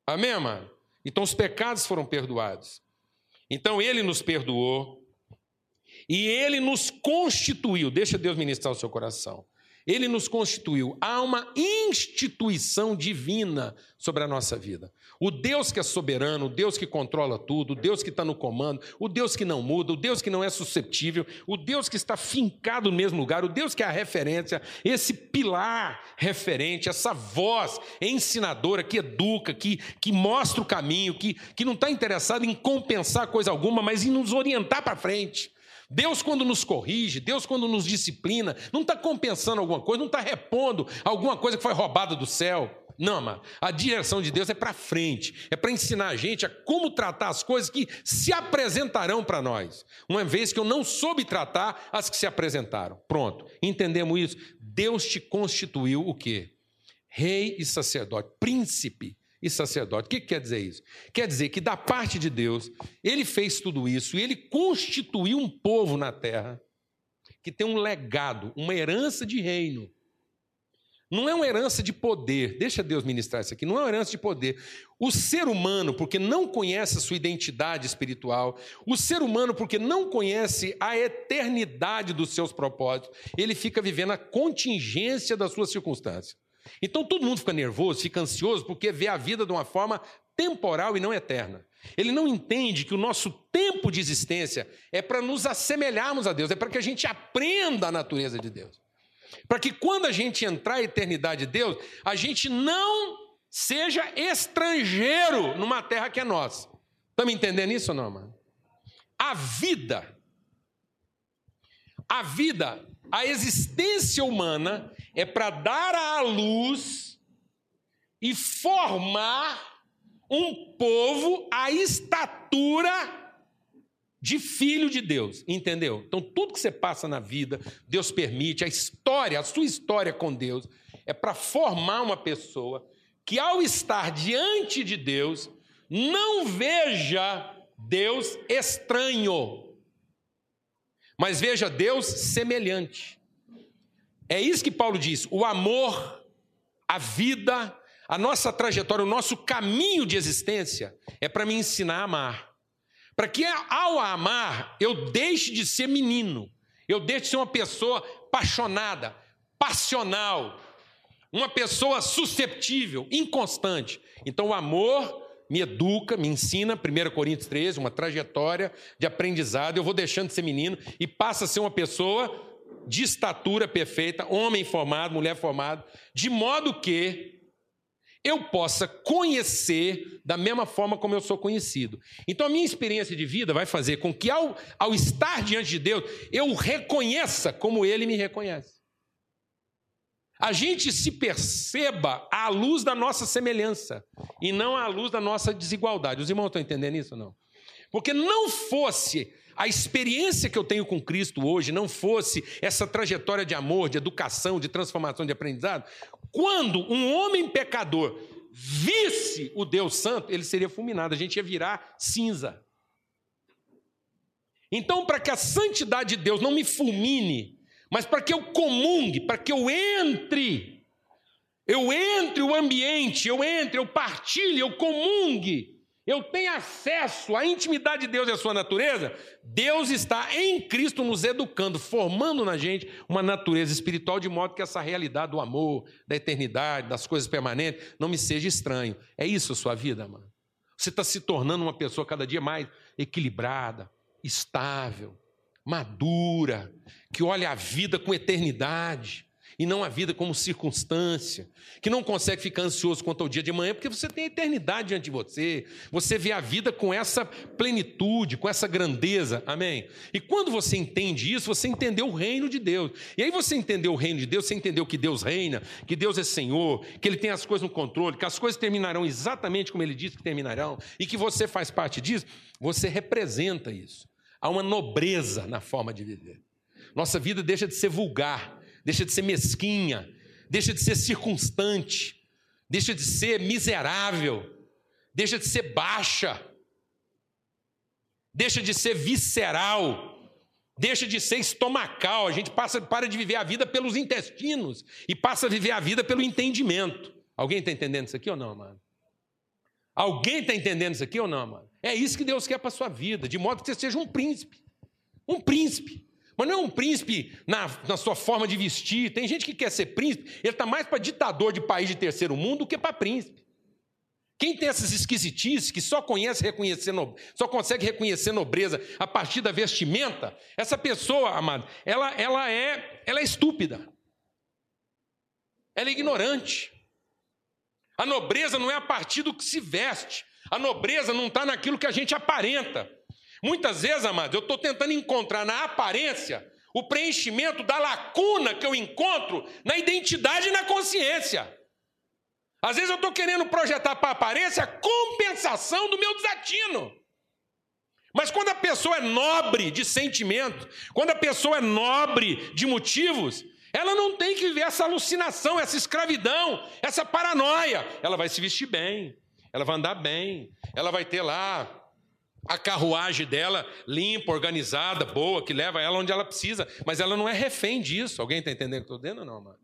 Speaker 1: Amém, mano? Então os pecados foram perdoados. Então ele nos perdoou e ele nos constituiu, deixa Deus ministrar o seu coração. Ele nos constituiu. Há uma instituição divina sobre a nossa vida. O Deus que é soberano, o Deus que controla tudo, o Deus que está no comando, o Deus que não muda, o Deus que não é susceptível, o Deus que está fincado no mesmo lugar, o Deus que é a referência, esse pilar referente, essa voz ensinadora que educa, que, que mostra o caminho, que, que não está interessado em compensar coisa alguma, mas em nos orientar para frente. Deus, quando nos corrige, Deus, quando nos disciplina, não está compensando alguma coisa, não está repondo alguma coisa que foi roubada do céu. Não, mano. A direção de Deus é para frente, é para ensinar a gente a como tratar as coisas que se apresentarão para nós. Uma vez que eu não soube tratar as que se apresentaram. Pronto. Entendemos isso? Deus te constituiu o quê? Rei e sacerdote, príncipe e sacerdote. O que quer dizer isso? Quer dizer que, da parte de Deus, ele fez tudo isso e ele constituiu um povo na terra que tem um legado, uma herança de reino. Não é uma herança de poder, deixa Deus ministrar isso aqui, não é uma herança de poder. O ser humano, porque não conhece a sua identidade espiritual, o ser humano, porque não conhece a eternidade dos seus propósitos, ele fica vivendo a contingência das suas circunstâncias. Então todo mundo fica nervoso, fica ansioso, porque vê a vida de uma forma temporal e não eterna. Ele não entende que o nosso tempo de existência é para nos assemelharmos a Deus, é para que a gente aprenda a natureza de Deus. Para que quando a gente entrar na eternidade de Deus, a gente não seja estrangeiro numa terra que é nossa. Estão me entendendo isso ou não, mano? A vida, a vida, a existência humana é para dar à luz e formar um povo à estatura de filho de Deus, entendeu? Então, tudo que você passa na vida, Deus permite, a história, a sua história com Deus, é para formar uma pessoa que, ao estar diante de Deus, não veja Deus estranho, mas veja Deus semelhante. É isso que Paulo diz: o amor, a vida, a nossa trajetória, o nosso caminho de existência é para me ensinar a amar. Para que ao amar eu deixe de ser menino, eu deixe de ser uma pessoa apaixonada, passional, uma pessoa susceptível, inconstante. Então o amor me educa, me ensina, 1 Coríntios 13, uma trajetória de aprendizado, eu vou deixando de ser menino e passa a ser uma pessoa de estatura perfeita, homem formado, mulher formada, de modo que eu possa conhecer da mesma forma como eu sou conhecido. Então, a minha experiência de vida vai fazer com que, ao, ao estar diante de Deus, eu reconheça como Ele me reconhece. A gente se perceba à luz da nossa semelhança e não à luz da nossa desigualdade. Os irmãos estão entendendo isso ou não? Porque não fosse a experiência que eu tenho com Cristo hoje não fosse essa trajetória de amor, de educação, de transformação, de aprendizado, quando um homem pecador visse o Deus Santo, ele seria fulminado, a gente ia virar cinza. Então, para que a santidade de Deus não me fulmine, mas para que eu comungue, para que eu entre, eu entre o ambiente, eu entre, eu partilhe, eu comungue eu tenho acesso à intimidade de Deus e à sua natureza, Deus está em Cristo nos educando, formando na gente uma natureza espiritual, de modo que essa realidade do amor, da eternidade, das coisas permanentes, não me seja estranho. É isso a sua vida, mano. Você está se tornando uma pessoa cada dia mais equilibrada, estável, madura, que olha a vida com eternidade e não a vida como circunstância, que não consegue ficar ansioso quanto ao dia de manhã, porque você tem a eternidade diante de você, você vê a vida com essa plenitude, com essa grandeza, amém? E quando você entende isso, você entendeu o reino de Deus, e aí você entendeu o reino de Deus, você entendeu que Deus reina, que Deus é Senhor, que Ele tem as coisas no controle, que as coisas terminarão exatamente como Ele disse que terminarão, e que você faz parte disso, você representa isso. Há uma nobreza na forma de viver. Nossa vida deixa de ser vulgar, deixa de ser mesquinha, deixa de ser circunstante, deixa de ser miserável, deixa de ser baixa, deixa de ser visceral, deixa de ser estomacal. A gente passa, para de viver a vida pelos intestinos e passa a viver a vida pelo entendimento. Alguém está entendendo isso aqui ou não, mano? Alguém está entendendo isso aqui ou não, mano? É isso que Deus quer para a sua vida, de modo que você seja um príncipe. Um príncipe. Mas não é um príncipe na, na sua forma de vestir. Tem gente que quer ser príncipe, ele está mais para ditador de país de terceiro mundo do que para príncipe. Quem tem essas esquisitices, que só conhece reconhecer, só consegue reconhecer nobreza a partir da vestimenta, essa pessoa, amado, ela, ela, é, ela é estúpida. Ela é ignorante. A nobreza não é a partir do que se veste. A nobreza não está naquilo que a gente aparenta. Muitas vezes, amados, eu estou tentando encontrar na aparência o preenchimento da lacuna que eu encontro na identidade e na consciência. Às vezes eu estou querendo projetar para a aparência a compensação do meu desatino. Mas quando a pessoa é nobre de sentimento, quando a pessoa é nobre de motivos, ela não tem que viver essa alucinação, essa escravidão, essa paranoia. Ela vai se vestir bem, ela vai andar bem, ela vai ter lá a carruagem dela limpa, organizada, boa, que leva ela onde ela precisa, mas ela não é refém disso. Alguém está entendendo o que eu estou dizendo ou não, mano?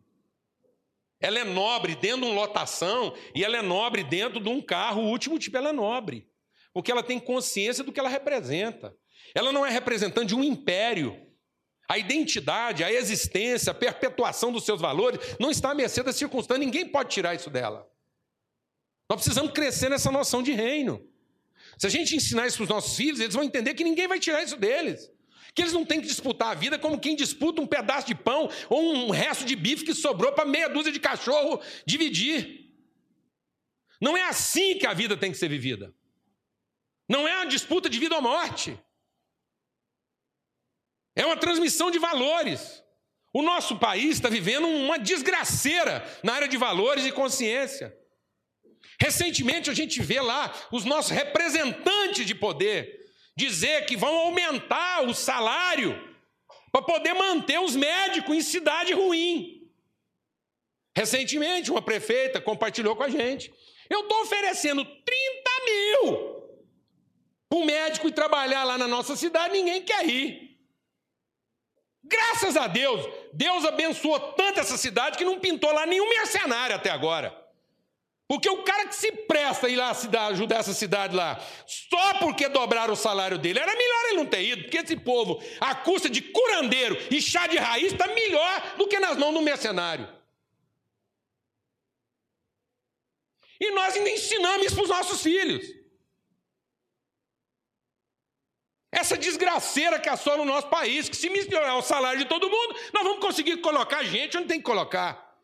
Speaker 1: Ela é nobre dentro de uma lotação e ela é nobre dentro de um carro, o último tipo, ela é nobre, porque ela tem consciência do que ela representa. Ela não é representante de um império. A identidade, a existência, a perpetuação dos seus valores não está à mercê da circunstância, ninguém pode tirar isso dela. Nós precisamos crescer nessa noção de reino. Se a gente ensinar isso para os nossos filhos, eles vão entender que ninguém vai tirar isso deles. Que eles não têm que disputar a vida como quem disputa um pedaço de pão ou um resto de bife que sobrou para meia dúzia de cachorro dividir. Não é assim que a vida tem que ser vivida. Não é uma disputa de vida ou morte. É uma transmissão de valores. O nosso país está vivendo uma desgraceira na área de valores e consciência. Recentemente a gente vê lá os nossos representantes de poder dizer que vão aumentar o salário para poder manter os médicos em cidade ruim. Recentemente, uma prefeita compartilhou com a gente. Eu estou oferecendo 30 mil para um médico ir trabalhar lá na nossa cidade, ninguém quer ir. Graças a Deus, Deus abençoou tanto essa cidade que não pintou lá nenhum mercenário até agora. Porque o cara que se presta a ir lá ajudar essa cidade lá, só porque dobraram o salário dele, era melhor ele não ter ido, porque esse povo, a custa de curandeiro e chá de raiz, está melhor do que nas mãos do mercenário. E nós ainda ensinamos isso para os nossos filhos. Essa desgraceira que assola o nosso país, que se melhorar o salário de todo mundo, nós vamos conseguir colocar gente onde tem que colocar.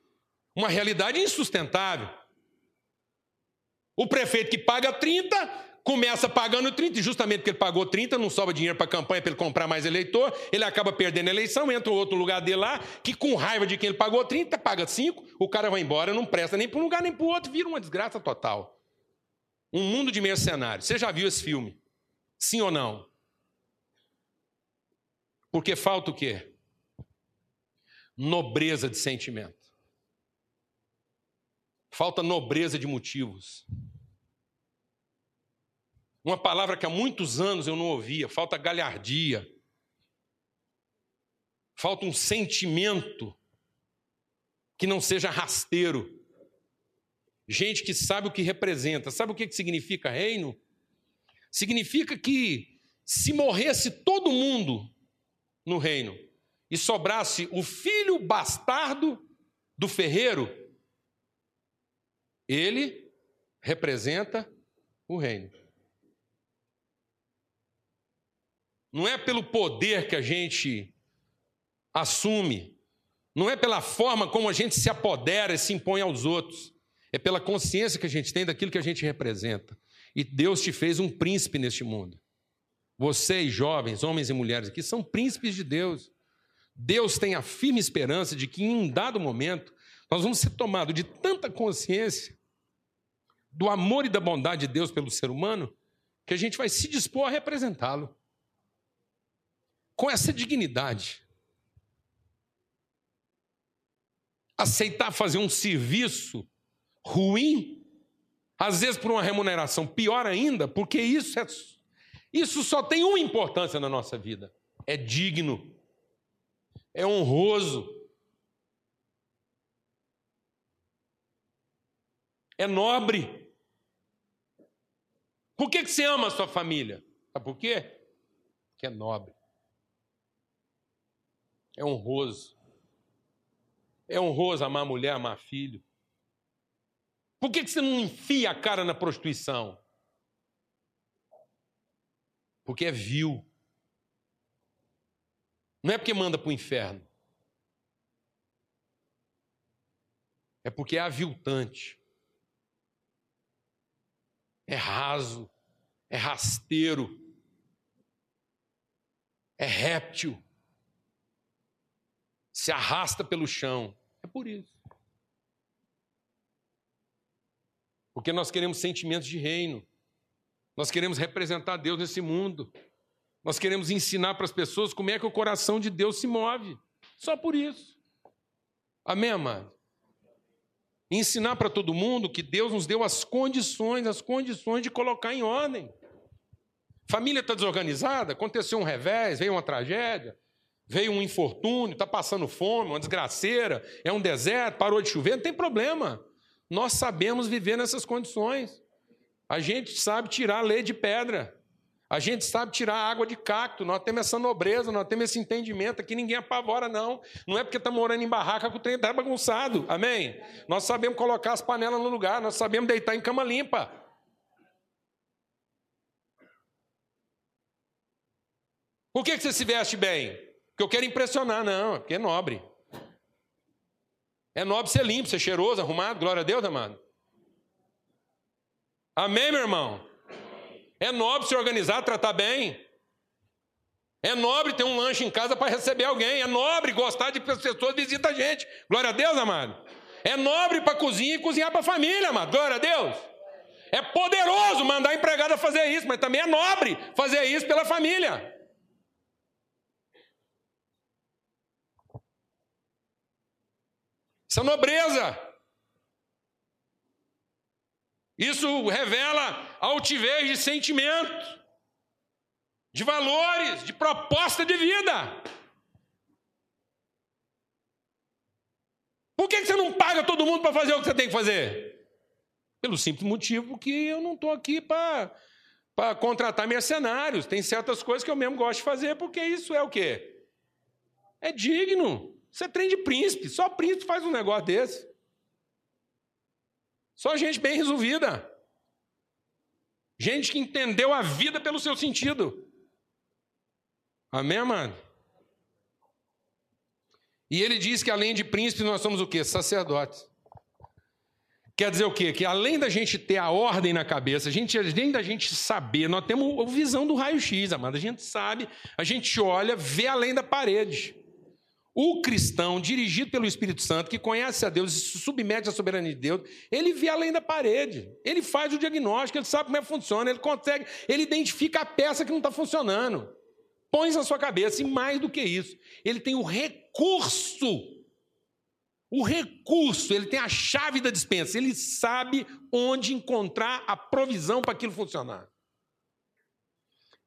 Speaker 1: Uma realidade insustentável. O prefeito que paga 30, começa pagando 30, e justamente porque ele pagou 30, não sobra dinheiro para a campanha para ele comprar mais eleitor, ele acaba perdendo a eleição, entra outro lugar dele lá, que com raiva de quem ele pagou 30, paga 5, o cara vai embora, não presta nem para um lugar nem para o outro, vira uma desgraça total. Um mundo de mercenários. Você já viu esse filme? Sim ou não? Porque falta o quê? Nobreza de sentimento. Falta nobreza de motivos. Uma palavra que há muitos anos eu não ouvia, falta galhardia. Falta um sentimento que não seja rasteiro. Gente que sabe o que representa. Sabe o que significa reino? Significa que se morresse todo mundo no reino e sobrasse o filho bastardo do ferreiro, ele representa o reino. Não é pelo poder que a gente assume, não é pela forma como a gente se apodera e se impõe aos outros, é pela consciência que a gente tem daquilo que a gente representa. E Deus te fez um príncipe neste mundo. Vocês, jovens, homens e mulheres aqui, são príncipes de Deus. Deus tem a firme esperança de que em um dado momento nós vamos ser tomados de tanta consciência do amor e da bondade de Deus pelo ser humano que a gente vai se dispor a representá-lo com essa dignidade. Aceitar fazer um serviço ruim, às vezes por uma remuneração pior ainda, porque isso é isso só tem uma importância na nossa vida: é digno, é honroso, é nobre. Por que, que você ama a sua família? Sabe por quê? Porque é nobre. É honroso. É honroso amar mulher, amar filho. Por que, que você não enfia a cara na prostituição? Porque é vil. Não é porque manda para o inferno. É porque é aviltante. É raso. É rasteiro. É réptil. Se arrasta pelo chão. É por isso. Porque nós queremos sentimentos de reino. Nós queremos representar Deus nesse mundo. Nós queremos ensinar para as pessoas como é que o coração de Deus se move. Só por isso. Amém, amado? Ensinar para todo mundo que Deus nos deu as condições, as condições de colocar em ordem. Família está desorganizada, aconteceu um revés, veio uma tragédia, veio um infortúnio, está passando fome, uma desgraceira, é um deserto, parou de chover, não tem problema. Nós sabemos viver nessas condições. A gente sabe tirar a lei de pedra. A gente sabe tirar água de cacto, nós temos essa nobreza, nós temos esse entendimento. Aqui ninguém apavora, não. Não é porque está morando em barraca que o trem está bagunçado. Amém? Nós sabemos colocar as panelas no lugar, nós sabemos deitar em cama limpa. Por que, que você se veste bem? Porque eu quero impressionar, não, porque é nobre. É nobre ser limpo, ser cheiroso, arrumado, glória a Deus, amado. Amém, meu irmão? É nobre se organizar, tratar bem. É nobre ter um lanche em casa para receber alguém. É nobre gostar de pessoas visitar a gente. Glória a Deus, amado. É nobre para cozinhar e cozinhar para a família, amado. Glória a Deus. É poderoso mandar a empregada fazer isso, mas também é nobre fazer isso pela família. Isso é nobreza. Isso revela altivez de sentimento, de valores, de proposta de vida. Por que você não paga todo mundo para fazer o que você tem que fazer? Pelo simples motivo que eu não estou aqui para contratar mercenários. Tem certas coisas que eu mesmo gosto de fazer, porque isso é o quê? É digno. Você é trem de príncipe. Só príncipe faz um negócio desse. Só gente bem resolvida. Gente que entendeu a vida pelo seu sentido. Amém, amado? E ele diz que além de príncipes, nós somos o quê? Sacerdotes. Quer dizer o quê? Que além da gente ter a ordem na cabeça, a gente, além da gente saber, nós temos a visão do raio-x, amado. A gente sabe, a gente olha, vê além da parede. O cristão, dirigido pelo Espírito Santo, que conhece a Deus e se submete à soberania de Deus, ele vê além da parede, ele faz o diagnóstico, ele sabe como é que funciona, ele consegue, ele identifica a peça que não está funcionando. Põe na sua cabeça, e mais do que isso, ele tem o recurso. O recurso, ele tem a chave da dispensa, ele sabe onde encontrar a provisão para aquilo funcionar.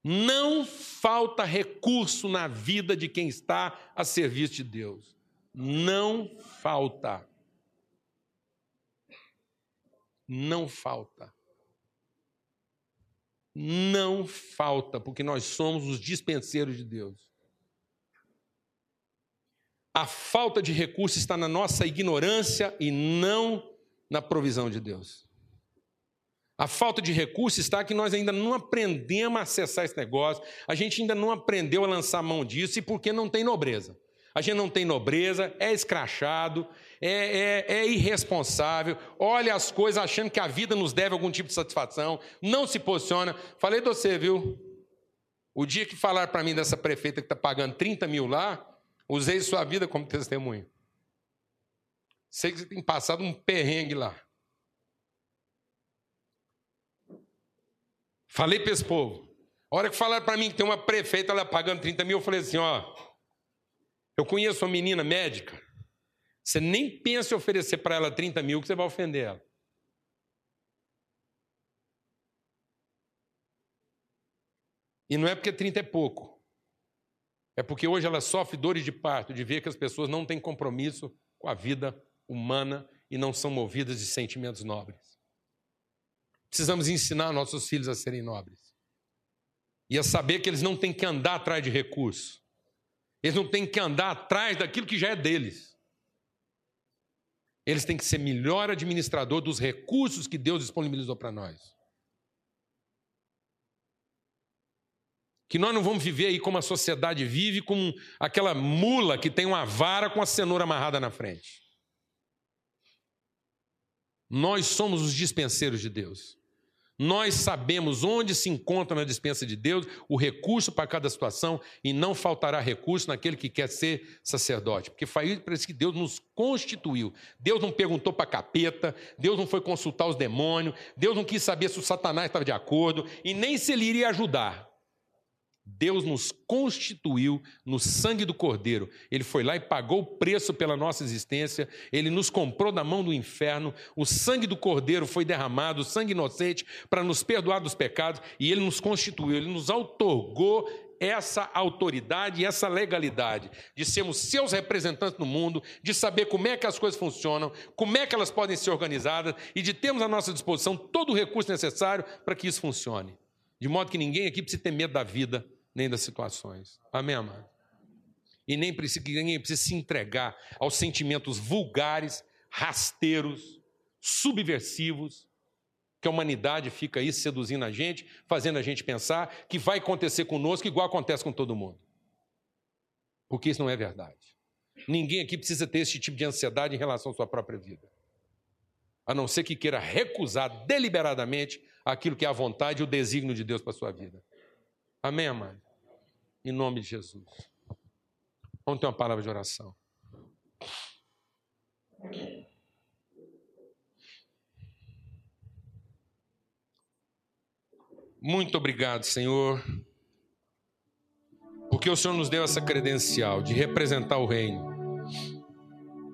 Speaker 1: Não falta recurso na vida de quem está a serviço de Deus. Não falta. Não falta. Não falta, porque nós somos os dispenseiros de Deus. A falta de recurso está na nossa ignorância e não na provisão de Deus. A falta de recursos está que nós ainda não aprendemos a acessar esse negócio, a gente ainda não aprendeu a lançar mão disso, e porque não tem nobreza. A gente não tem nobreza, é escrachado, é, é, é, irresponsável, olha as coisas achando que a vida nos deve algum tipo de satisfação, não se posiciona. Falei de você, viu? O dia que falar para mim dessa prefeita que está pagando 30 mil lá, usei sua vida como testemunho. Sei que você tem passado um perrengue lá. Falei para esse povo. A hora que falaram para mim que tem uma prefeita lá pagando 30 mil, eu falei assim: ó, eu conheço uma menina médica. Você nem pensa em oferecer para ela 30 mil que você vai ofender ela. E não é porque 30 é pouco. É porque hoje ela sofre dores de parto, de ver que as pessoas não têm compromisso com a vida humana e não são movidas de sentimentos nobres. Precisamos ensinar nossos filhos a serem nobres. E a saber que eles não têm que andar atrás de recursos. Eles não têm que andar atrás daquilo que já é deles. Eles têm que ser melhor administrador dos recursos que Deus disponibilizou para nós. Que nós não vamos viver aí como a sociedade vive, com aquela mula que tem uma vara com a cenoura amarrada na frente. Nós somos os dispenseiros de Deus. Nós sabemos onde se encontra na dispensa de Deus o recurso para cada situação e não faltará recurso naquele que quer ser sacerdote, porque foi para isso que Deus nos constituiu. Deus não perguntou para capeta, Deus não foi consultar os demônios, Deus não quis saber se o Satanás estava de acordo e nem se ele iria ajudar. Deus nos constituiu no sangue do Cordeiro. Ele foi lá e pagou o preço pela nossa existência. Ele nos comprou da mão do inferno. O sangue do Cordeiro foi derramado, o sangue inocente, para nos perdoar dos pecados. E ele nos constituiu, ele nos outorgou essa autoridade e essa legalidade de sermos seus representantes no mundo, de saber como é que as coisas funcionam, como é que elas podem ser organizadas e de termos à nossa disposição todo o recurso necessário para que isso funcione. De modo que ninguém aqui precisa ter medo da vida nem das situações. Amém, amado? E nem precisa, ninguém precisa se entregar aos sentimentos vulgares, rasteiros, subversivos, que a humanidade fica aí seduzindo a gente, fazendo a gente pensar que vai acontecer conosco igual acontece com todo mundo. Porque isso não é verdade. Ninguém aqui precisa ter esse tipo de ansiedade em relação à sua própria vida. A não ser que queira recusar deliberadamente aquilo que é a vontade e o desígnio de Deus para a sua vida. Amém, amado? Em nome de Jesus. Vamos ter uma palavra de oração. Muito obrigado, Senhor, porque o Senhor nos deu essa credencial de representar o reino,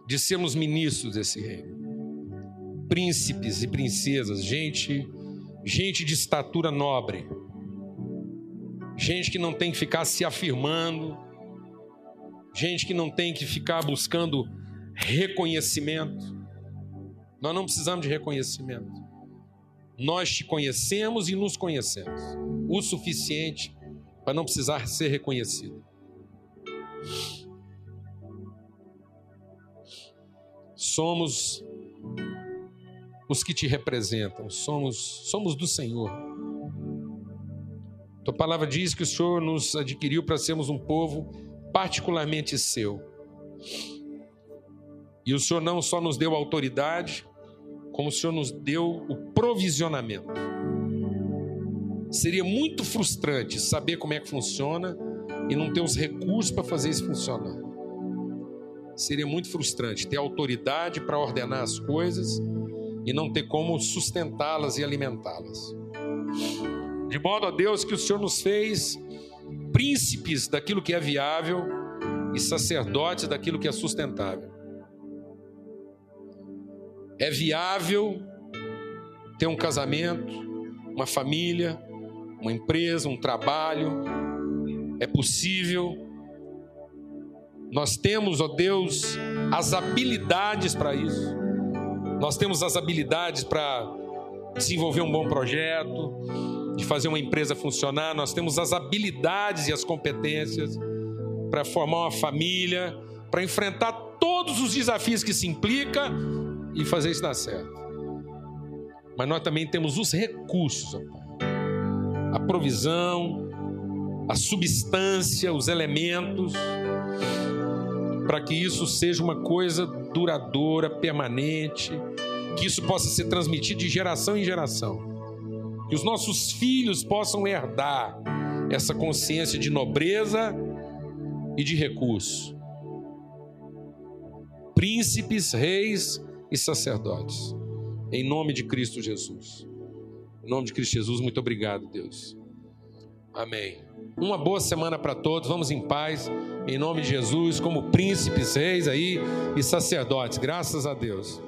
Speaker 1: de sermos ministros desse reino, príncipes e princesas, gente, gente de estatura nobre, gente que não tem que ficar se afirmando, gente que não tem que ficar buscando reconhecimento. Nós não precisamos de reconhecimento. Nós te conhecemos e nos conhecemos o suficiente para não precisar ser reconhecido. Somos os que te representam, somos, somos do Senhor. Tua palavra diz que o Senhor nos adquiriu para sermos um povo particularmente seu. E o Senhor não só nos deu autoridade, como o Senhor nos deu o provisionamento. Seria muito frustrante saber como é que funciona e não ter os recursos para fazer isso funcionar. Seria muito frustrante ter autoridade para ordenar as coisas e não ter como sustentá-las e alimentá-las. De modo a Deus que o Senhor nos fez príncipes daquilo que é viável e sacerdotes daquilo que é sustentável. É viável ter um casamento, uma família, uma empresa, um trabalho. É possível. Nós temos, ó Deus, as habilidades para isso. Nós temos as habilidades para desenvolver um bom projeto, de fazer uma empresa funcionar. Nós temos as habilidades e as competências para formar uma família, para enfrentar todos os desafios que se implica e fazer isso dar certo. Mas nós também temos os recursos, a provisão, a substância, os elementos, para que isso seja uma coisa duradoura, permanente, que isso possa ser transmitido de geração em geração. Que os nossos filhos possam herdar essa consciência de nobreza e de recurso. Príncipes, reis e sacerdotes. Em nome de Cristo Jesus. Em nome de Cristo Jesus, muito obrigado, Deus. Amém. Uma boa semana para todos. Vamos em paz. Em nome de Jesus, como príncipes, reis aí e sacerdotes. Graças a Deus.